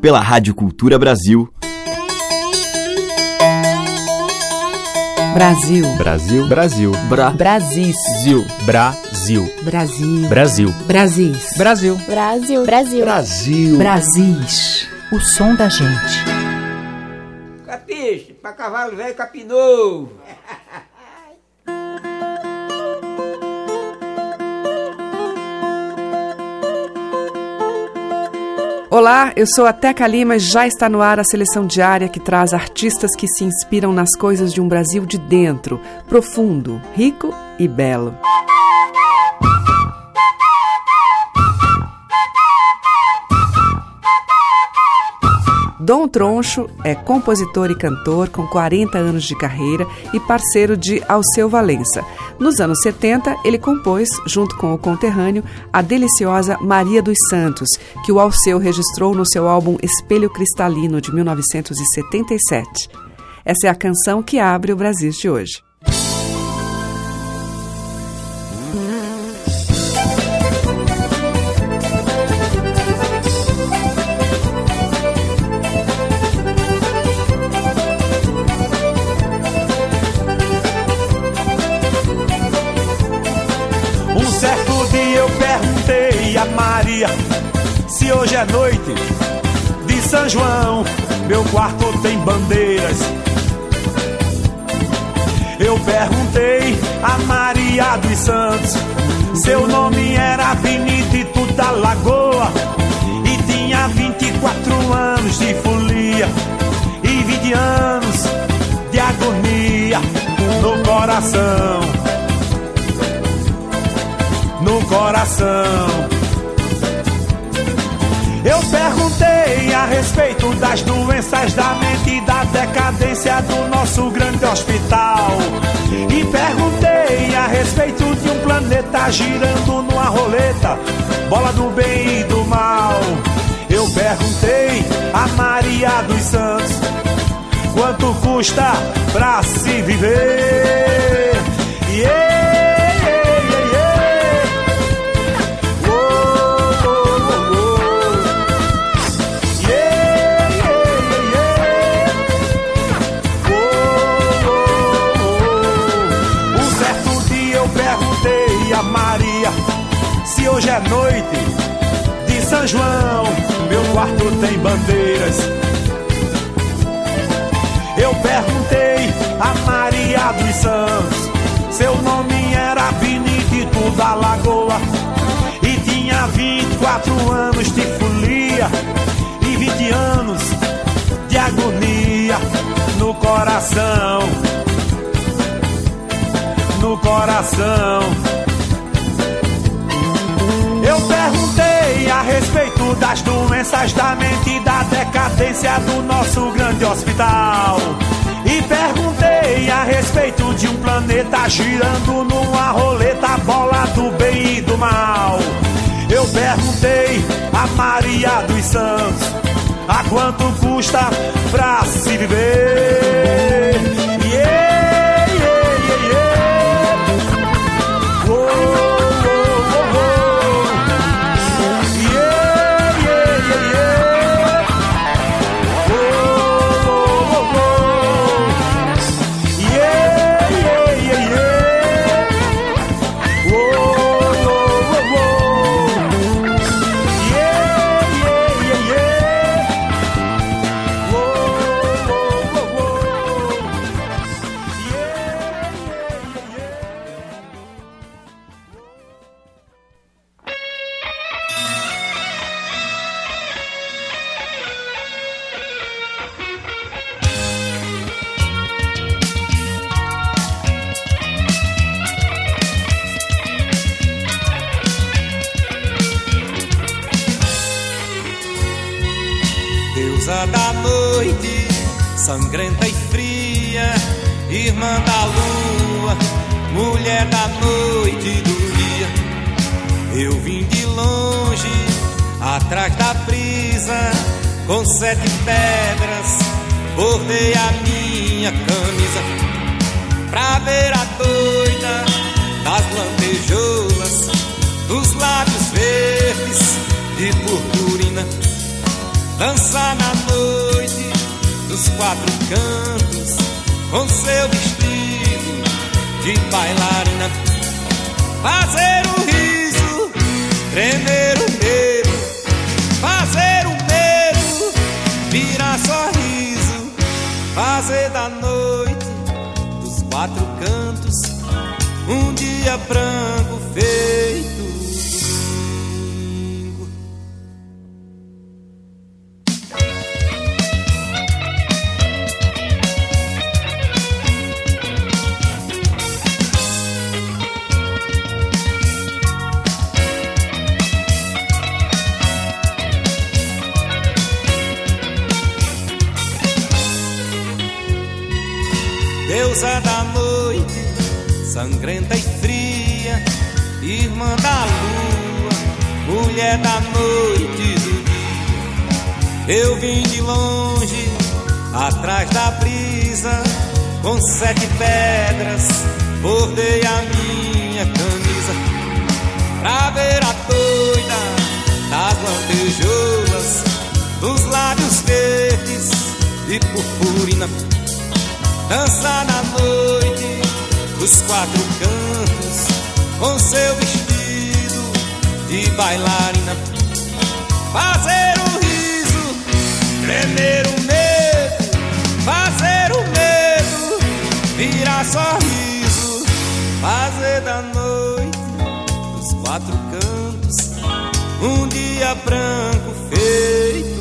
pela Rádio Cultura Brasil. Brasil. Brasil. Brasil. Bra. Brasil. Brasil. Brasil. Brasil. Brasil. Brasil. Brasil. Brasil. Brasil. Brasis. O som da gente. Capiche, pra cavalo velho capinou. Olá, eu sou a Teca Lima e já está no ar a seleção diária que traz artistas que se inspiram nas coisas de um Brasil de dentro, profundo, rico e belo. Dom Troncho é compositor e cantor com 40 anos de carreira e parceiro de Alceu Valença. Nos anos 70, ele compôs, junto com o conterrâneo, a deliciosa Maria dos Santos, que o Alceu registrou no seu álbum Espelho Cristalino, de 1977. Essa é a canção que abre o Brasil de hoje. Se hoje é noite de São João, meu quarto tem bandeiras. Eu perguntei a Maria dos Santos, seu nome era Benedito da Lagoa e tinha 24 anos de folia e 20 anos de agonia no coração. No coração. Eu perguntei a respeito das doenças da mente e da decadência do nosso grande hospital. E perguntei a respeito de um planeta girando numa roleta, bola do bem e do mal. Eu perguntei a Maria dos Santos quanto custa pra se viver. Hoje é noite de São João, meu quarto tem bandeiras. Eu perguntei a Maria dos Santos, seu nome era Benedito da Lagoa e tinha 24 anos de folia e 20 anos de agonia no coração. No coração. Eu perguntei a respeito das doenças da mente e da decadência do nosso grande hospital. E perguntei a respeito de um planeta girando numa roleta, bola do bem e do mal. Eu perguntei a Maria dos Santos a quanto custa pra se viver. Um mulher da noite do dia. Eu vim de longe, atrás da brisa, com sete pedras, bordei a minha camisa, pra ver a doida das lantejoulas, dos lábios verdes de purpurina dança na noite dos quatro cantos com seu vestido de bailarina, fazer o riso, tremer o medo, fazer o medo virar sorriso, fazer da noite dos quatro cantos um dia branco feito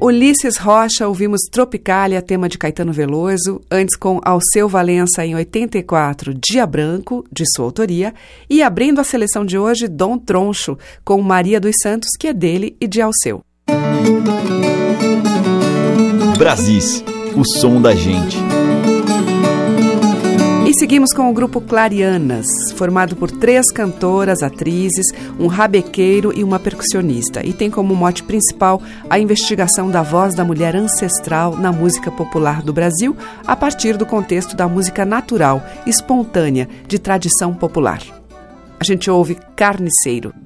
Ulisses Rocha, ouvimos Tropicália, tema de Caetano Veloso, antes com Alceu Valença em 84, Dia Branco, de sua autoria, e abrindo a seleção de hoje, Dom Troncho, com Maria dos Santos, que é dele e de Alceu. Brasis, o som da gente seguimos com o grupo Clarianas, formado por três cantoras, atrizes, um rabequeiro e uma percussionista, e tem como mote principal a investigação da voz da mulher ancestral na música popular do Brasil, a partir do contexto da música natural, espontânea, de tradição popular. A gente ouve Carniceiro.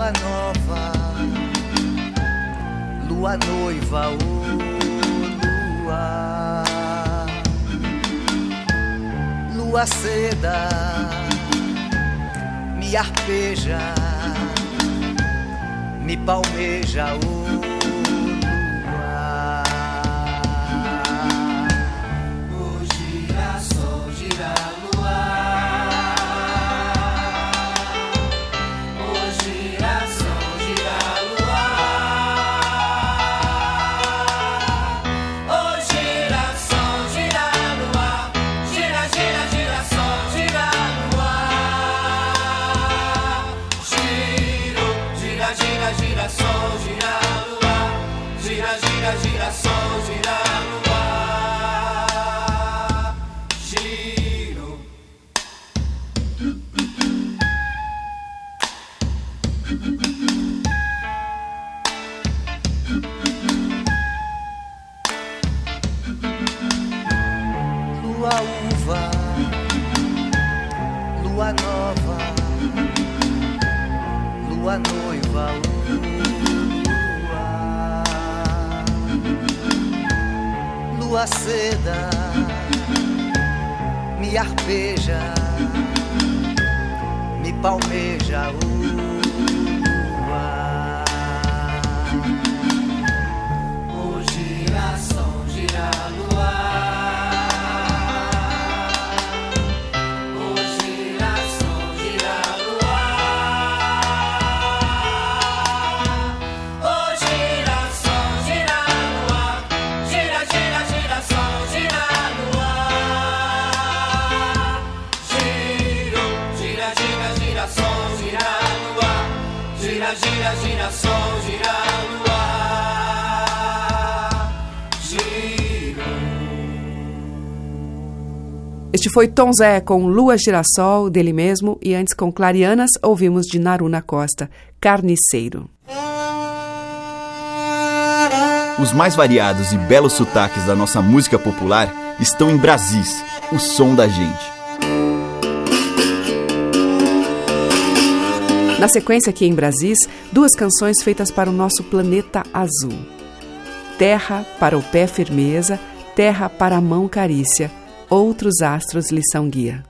lua nova, lua noiva, ô oh, lua, lua seda, me arpeja, me palmeja, ô oh, Este foi Tom Zé com Lua Girassol, dele mesmo, e antes com Clarianas ouvimos de Naruna Costa, Carniceiro. Os mais variados e belos sotaques da nossa música popular estão em Brasis, o som da gente. Na sequência aqui em Brasis, duas canções feitas para o nosso planeta azul. Terra para o pé firmeza, terra para a mão carícia outros astros lhe são guia.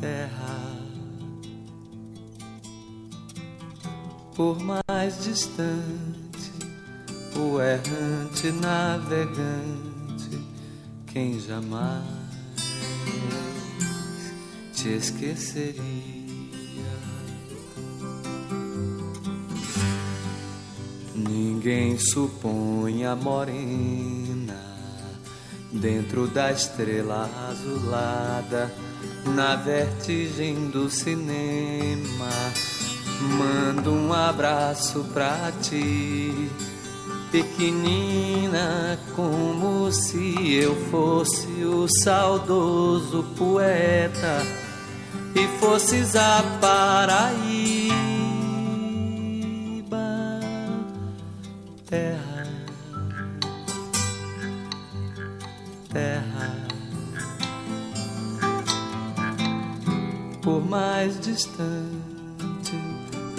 terra. Por mais distante, o errante navegante, quem jamais te esqueceria. Ninguém supõe a morena dentro da estrela azulada, na vertigem do cinema. Mando um abraço pra ti, pequenina, como se eu fosse o saudoso poeta e fosses a Paraíba. Distante,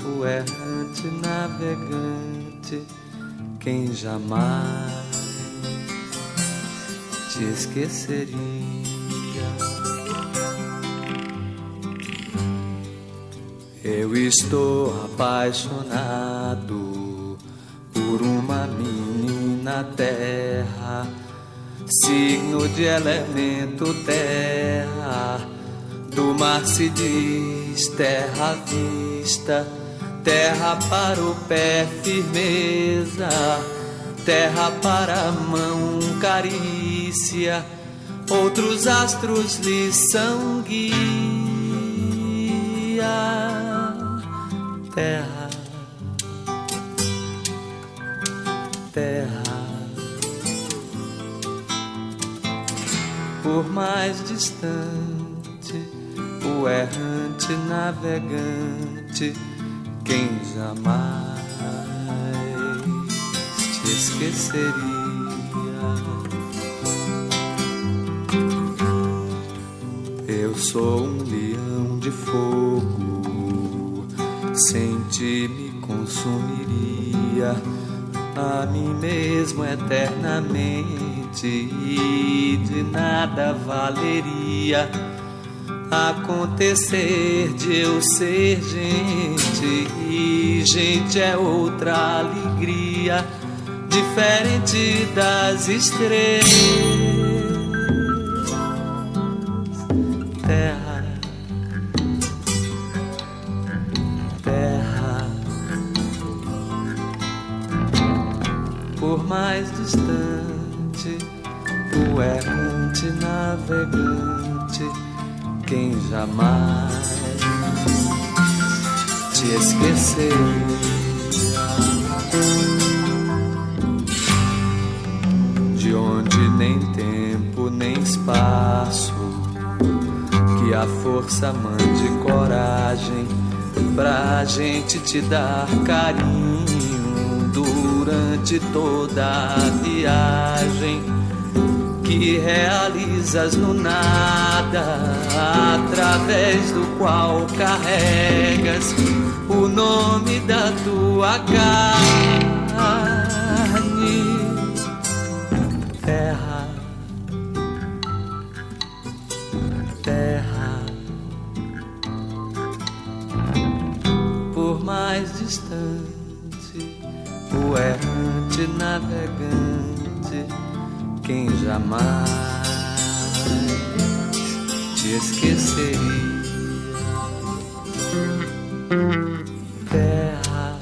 o errante navegante, quem jamais te esqueceria. Eu estou apaixonado por uma menina terra, signo de elemento terra. Do mar se diz terra vista, terra para o pé firmeza, terra para a mão carícia. Outros astros lhe são guia, terra terra. Por mais distante, o errante navegante, quem jamais te esqueceria. Eu sou um leão de fogo, sem ti me consumiria a mim mesmo eternamente e de nada valeria acontecer de eu ser gente e gente é outra alegria diferente das estrelas te dar carinho durante toda a viagem que realizas no nada, através do qual carregas o nome da tua carne, terra, navegante, quem jamais te esqueceria. Terra,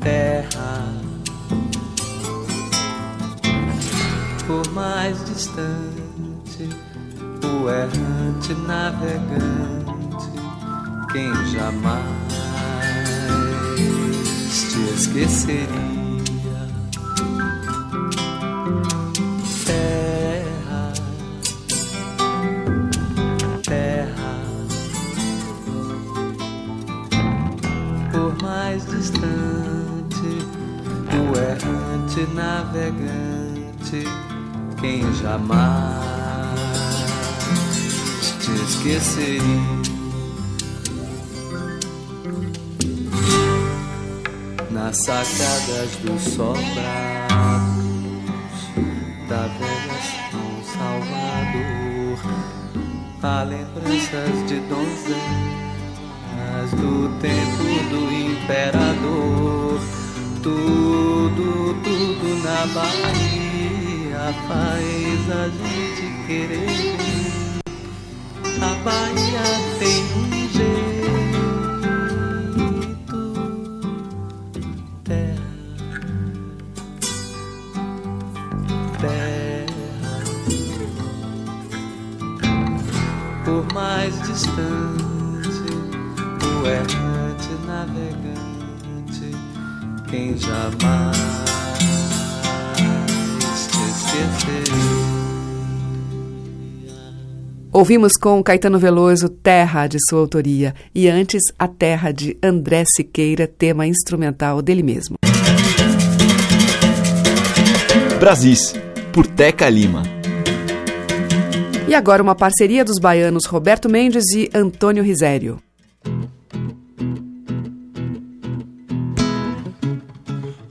terra, por mais distante, o errante navegante, quem jamais esqueceria. Terra, terra, por mais distante o errante navegante, quem jamais te esqueceria. Sacadas dos sobrados da velha São Salvador, há lembranças de donzelas do tempo do imperador. Tudo, tudo na Bahia faz a gente querer. A Bahia Por mais distante, o errante navegante, quem jamais te esqueceria. Ouvimos com Caetano Veloso Terra, de sua autoria, e antes A Terra, de André Siqueira, tema instrumental dele mesmo. Brasis, por Teca Lima. E agora uma parceria dos baianos Roberto Mendes e Antônio Risério.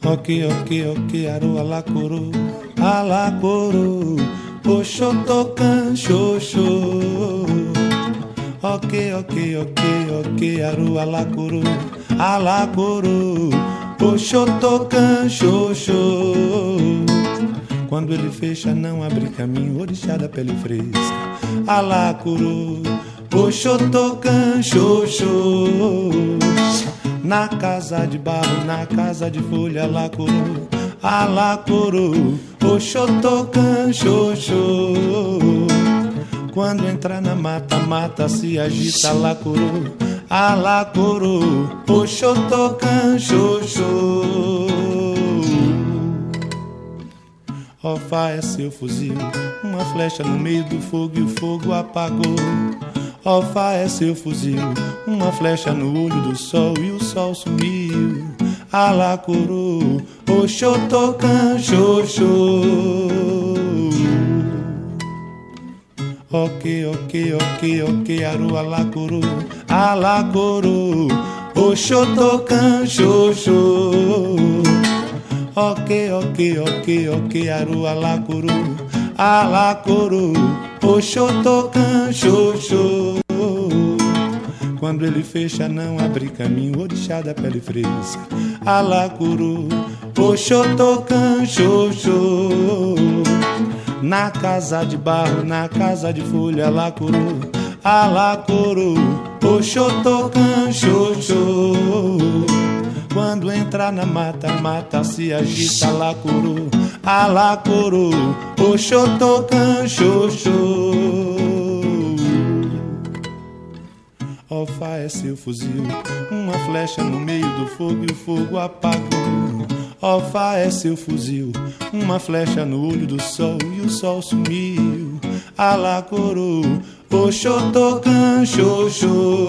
Ok, ok, ok, aru alacuru, alacuru, oxotocan, xoxô. Ok, ok, ok, ok, aru alacuru, alacuru, oxotocan, xoxô. Quando ele fecha, não abre caminho, orixá da pele fresca. Alacuru, oxotocan, xoxô. Na casa de barro, na casa de folha, alacuru, alacuru, oxotocan, xoxô. Quando entra na mata, mata se agita, alacuru, alacuru, oxotocan, xoxô. Ofá é seu fuzil, uma flecha no meio do fogo e o fogo apagou. Ofá é seu fuzil, uma flecha no olho do sol e o sol sumiu. Alacuru, oxotocan, xoxô. Ok, ok, ok, ok, aru alacuru, alacuru, oxotocan, xoxô. Ok, ok, ok, ok, aru alacuru, alacuru, oxotocan, xoxô. Quando ele fecha, não abre caminho, orixá da pele fresca. Alacuru, oxotocan, xoxô. Na casa de barro, na casa de folha, alacuru, alacuru, oxotocan, xoxô. Quando entra na mata, mata se agita, alacuru, alacuru, oxotocan, xoxô. Ofá é seu fuzil, uma flecha no meio do fogo e o fogo apagou. Ofá é seu fuzil, uma flecha no olho do sol e o sol sumiu. Alacuru, oxotocan, xoxô.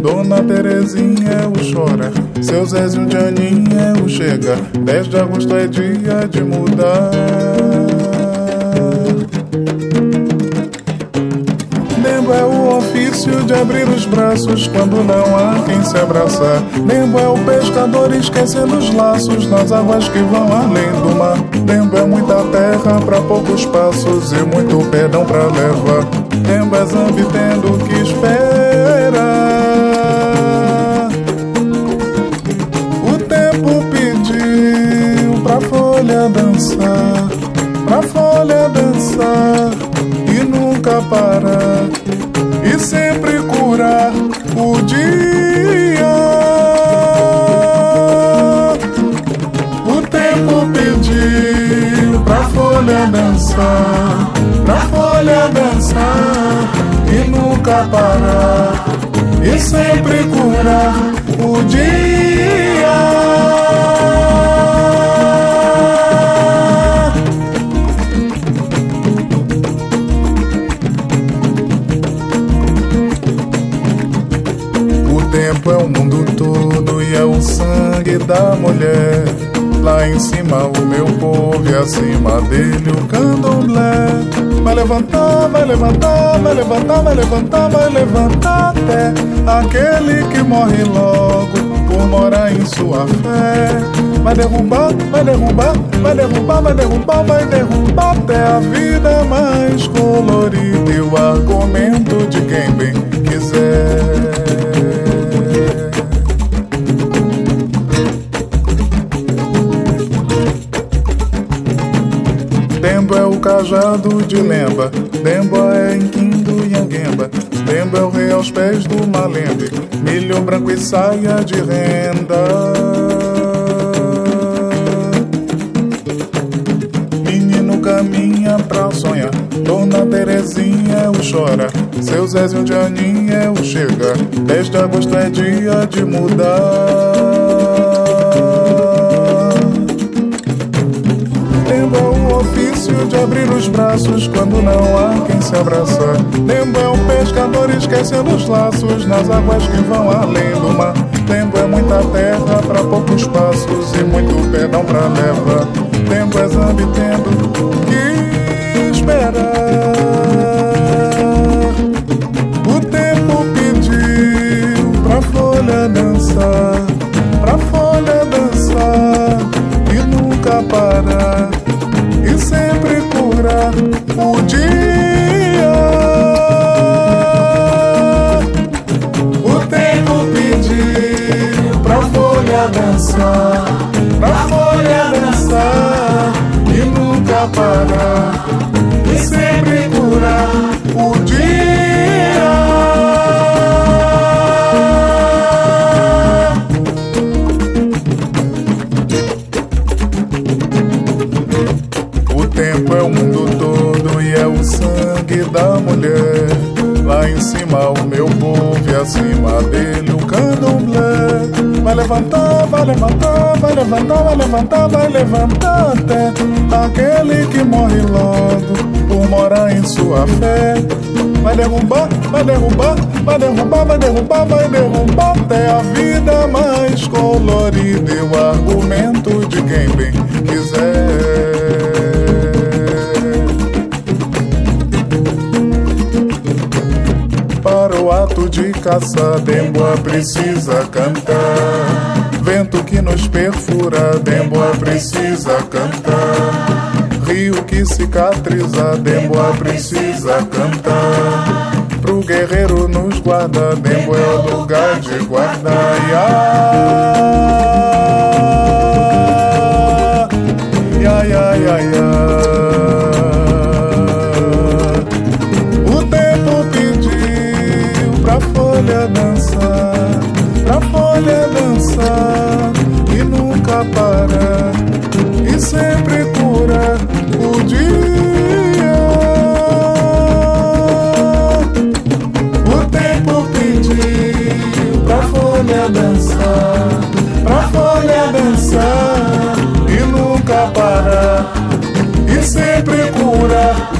Dona Terezinha o chora, seu Zézio de Aninha o chega, 10 de agosto é dia de mudar. Lembo é o ofício de abrir os braços quando não há quem se abraçar. Lembo é o pescador esquecendo os laços nas águas que vão além do mar. Lembo é muita terra para poucos passos e muito perdão para levar. Lembo é zambi tendo que esperar. Parar e sempre curar o dia. O tempo é o mundo todo e é o sangue da mulher. Lá em cima o meu povo e acima dele o candomblé. Vai levantar, vai levantar, vai levantar, vai levantar, vai levantar até aquele que morre logo por morar em sua fé. Vai derrubar, vai derrubar, vai derrubar, vai derrubar, vai derrubar até a vida mais colorida e o argumento de quem bem quiser. Dembo o cajado de lemba, Dembo é inquindo e anguemba, Dembo é o rei aos pés do malembe, milho branco e saia de renda. Menino caminha pra sonhar, Dona Terezinha o chora, seu Zézio de Aninha o chega, 10 de agosto é dia de mudar. De abrir os braços quando não há quem se abraçar. Tempo é um pescador esquecendo os laços nas águas que vão além do mar. Tempo é muita terra para poucos passos e muito perdão pra levar. Tempo é zambi tendo o dia. O tempo é o mundo todo e é o sangue da mulher. Lá em cima o meu povo e acima dele o candomblé. Vai levantar, vai levantar, vai levantar, vai levantar, vai levantar até aquele que morre logo por morar em sua fé. Vai derrubar, vai derrubar, vai derrubar, vai derrubar, vai derrubar até a vida mais colorida e o argumento de quem bem quiser. De caça, Demboa precisa cantar. Vento que nos perfura, Demboa precisa cantar. Rio que cicatriza, Demboa precisa cantar. Pro guerreiro nos guarda, Dembo é o lugar de guardar. Ya, sempre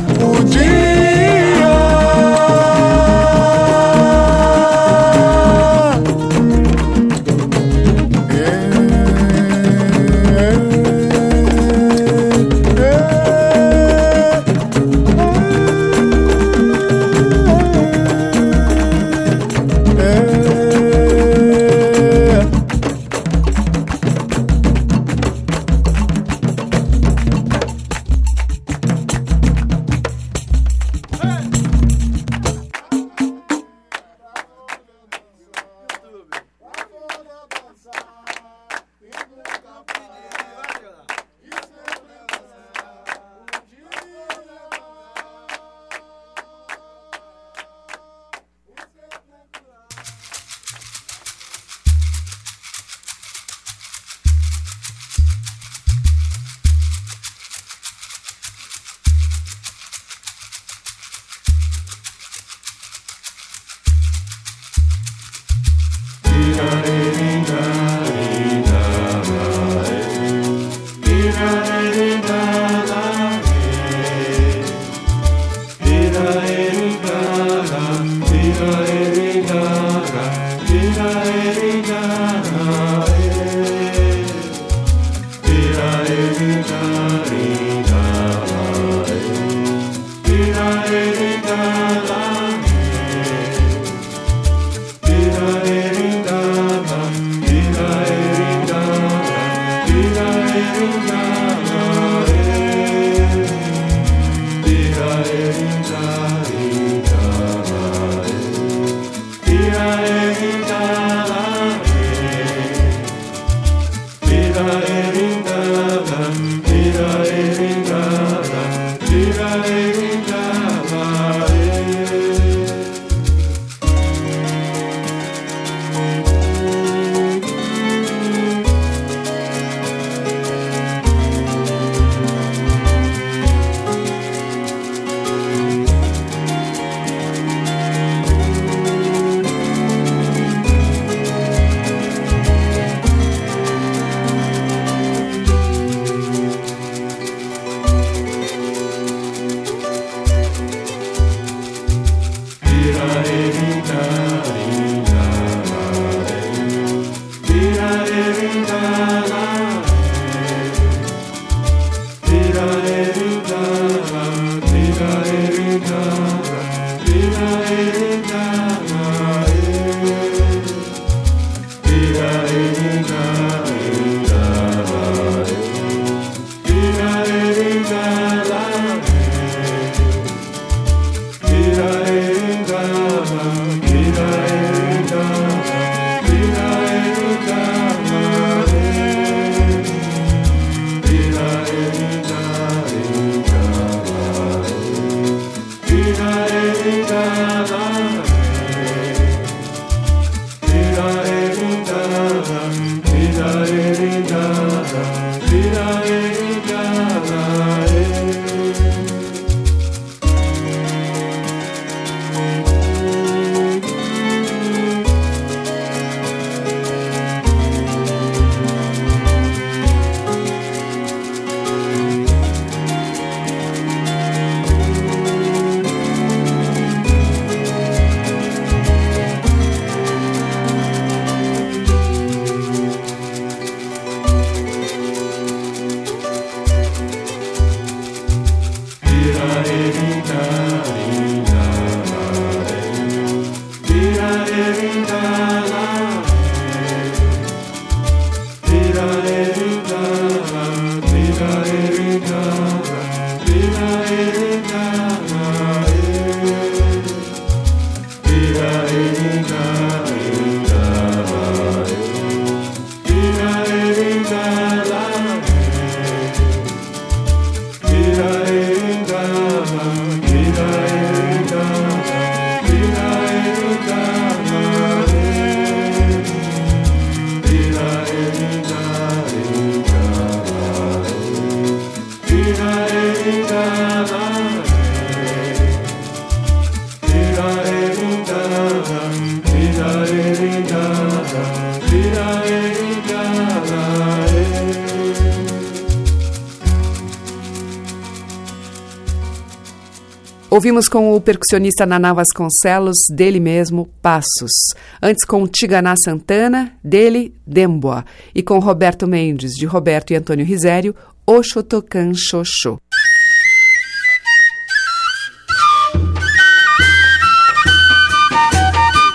Ouvimos com o percussionista Naná Vasconcelos, dele mesmo, Passos. Antes com Tiganá Santana, dele, Demboa. E com Roberto Mendes, de Roberto e Antônio Risério, Oxotocan Xoxô.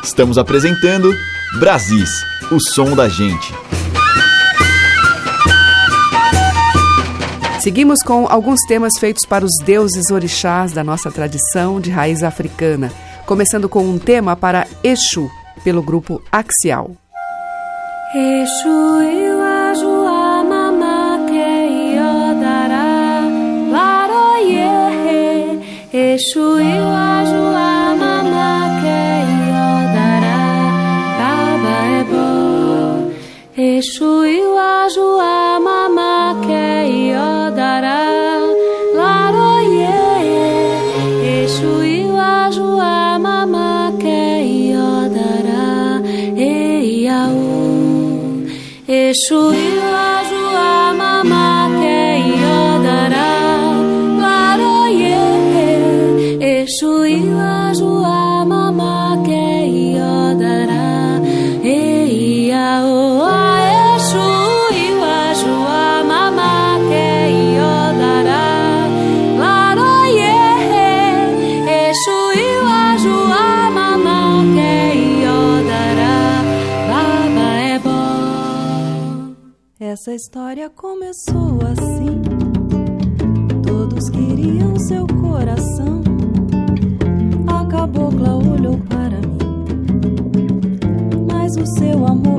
Estamos apresentando Brasis, o som da gente. Seguimos com alguns temas feitos para os deuses orixás da nossa tradição de raiz africana, começando com um tema para Exu, pelo grupo Axial. Exu Laroye Exu Baba Exu Exu Nossa história começou assim. Todos queriam seu coração. A cabocla olhou para mim, mas o seu amor.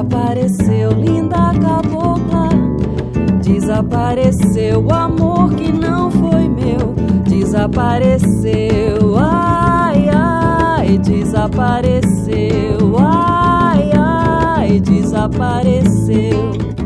Desapareceu, linda cabocla. Desapareceu o amor que não foi meu. Desapareceu, ai, ai, desapareceu, ai, ai, desapareceu.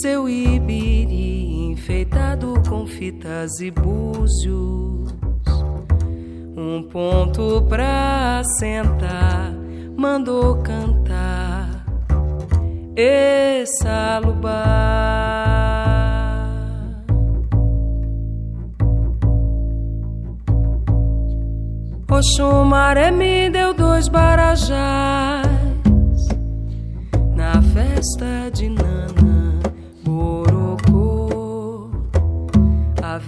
seu ibiri enfeitado com fitas e búzios. Um ponto pra sentar, mandou cantar. E salubar. Oxumaré me deu dois barajás na festa de Nana.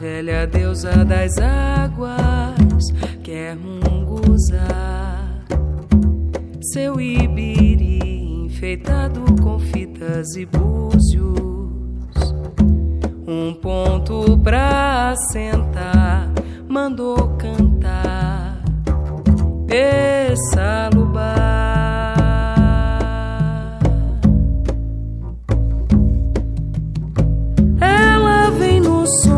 velha deusa das águas quer munguzar seu ibiri enfeitado com fitas e búzios. Um ponto pra sentar, mandou cantar. Pessalubá. Ela vem no sonho.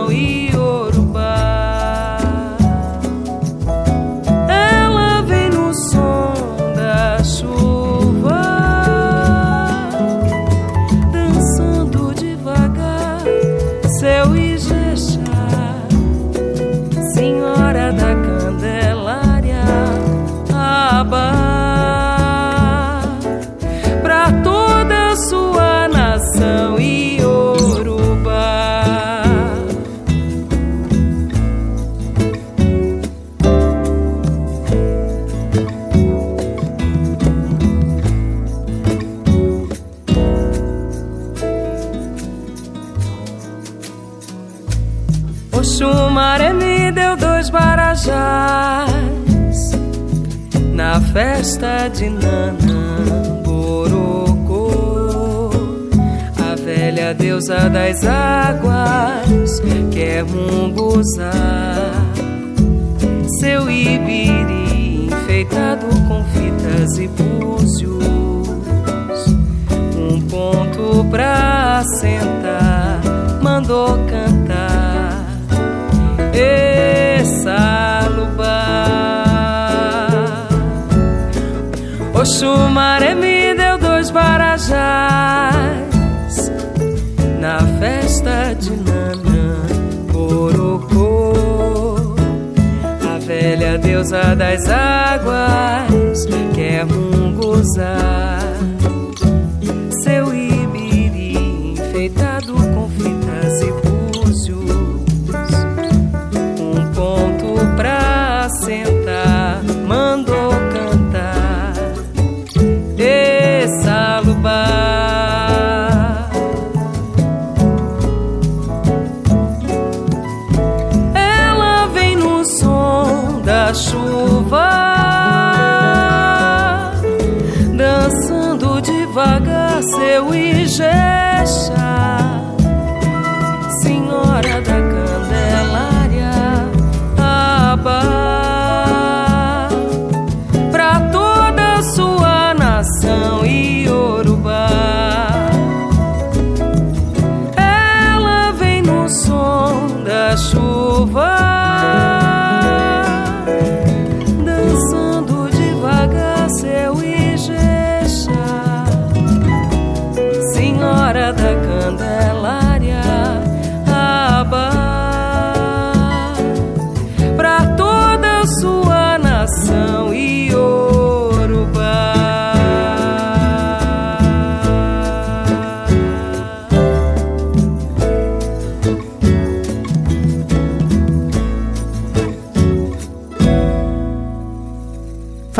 devagar seu Ijexá,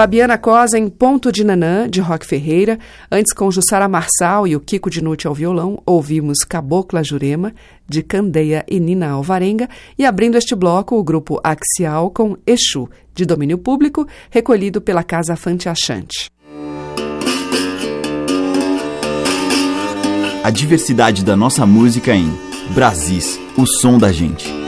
Fabiana Cosa em Ponto de Nanã, de Roque Ferreira. Antes, com Jussara Marçal e o Kiko Dinucci ao violão, ouvimos Cabocla Jurema, de Candeia e Nina Alvarenga. E abrindo este bloco, o grupo Axial com Exu, de domínio público, recolhido pela Casa Fante Achante. A diversidade da nossa música em Brasis, o som da gente.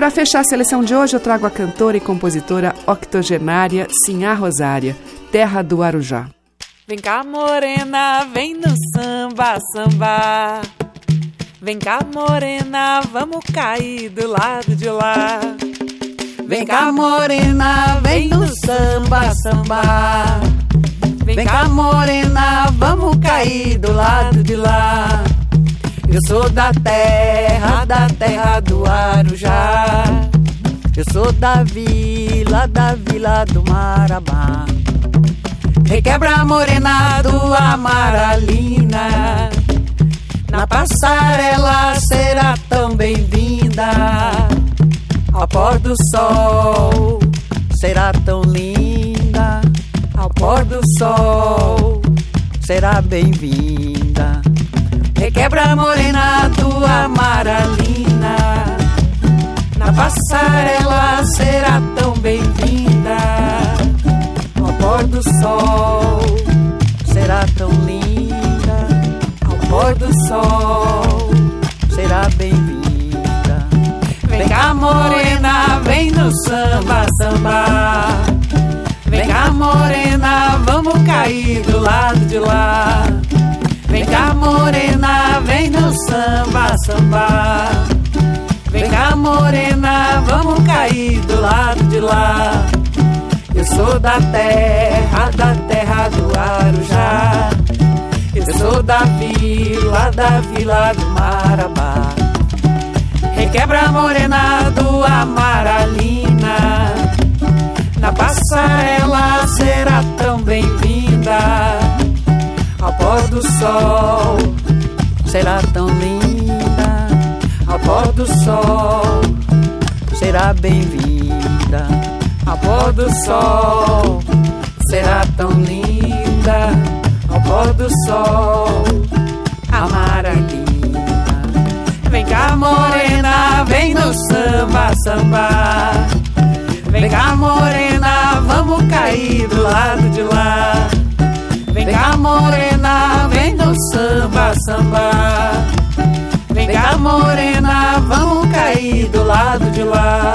Para fechar a seleção de hoje, eu trago a cantora e compositora octogenária Sinhá Rosária, terra do Arujá. Vem cá, morena, vem no samba, samba. Vem cá, morena, vamos cair do lado de lá. Vem cá, morena, vem no samba, samba. Vem cá, morena, vamos cair do lado de lá. Eu sou da terra, da terra do Arujá. Eu sou da vila, da vila do Marabá. Requebra morena do Amaralina. Na passarela será tão bem-vinda. ao pôr do sol. Será tão linda ao pôr do sol. Será bem-vinda. Requebra morena tua amaralina. Na passarela será tão bem-vinda. Ao pôr do sol será tão linda. Ao pôr do sol será bem-vinda. Vem cá, morena, vem no samba, samba. Vem cá, morena, vamos cair do lado de lá. Vem cá, morena, vem no samba, samba. Vem cá, morena, vamos cair do lado de lá. Eu sou da terra, da terra do Arujá. Eu sou da vila, da vila do Marabá. Requebra morena do Amaralina. Na passarela será tão bem-vinda. Ao pôr do sol será tão linda. Ao pôr do sol será bem-vinda. Ao pôr do sol será tão linda. Ao pôr do sol amaralina. Vem cá, morena, vem no samba, samba. Vem cá, morena, vamos cair do lado de lá. Vem cá, morena, vem no samba, samba. Vem cá, morena, vamos cair do lado de lá.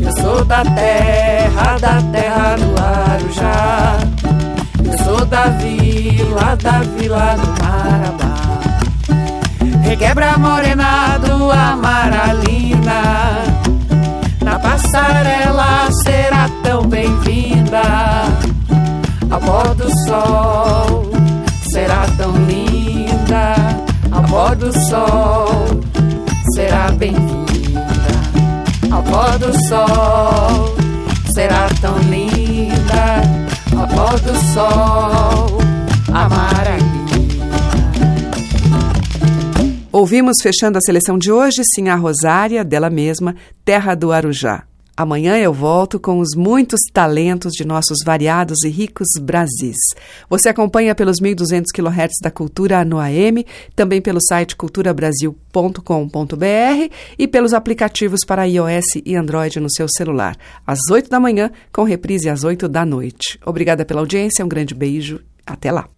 Eu sou da terra, da terra do Arujá. Eu sou da vila, da vila do Marabá. Requebra morena do Amaralina. Na passarela será tão bem-vinda. Ao pôr do sol será tão linda. Ao pôr do sol será bem-vinda. Ao pôr do sol será tão linda. Ao pôr do sol amaralina. Ouvimos fechando a seleção de hoje, sim, a Rosária, dela mesma, Terra do Arujá. Amanhã eu volto com os muitos talentos de nossos variados e ricos Brasis. Você acompanha pelos 1.200 kHz da Cultura no AM, também pelo site culturabrasil.com.br e pelos aplicativos para iOS e Android no seu celular, às 8 da manhã, com reprise às 8 da noite. Obrigada pela audiência, um grande beijo, até lá.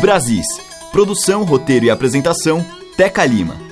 Brasis Produção, roteiro e apresentação: Teca Lima.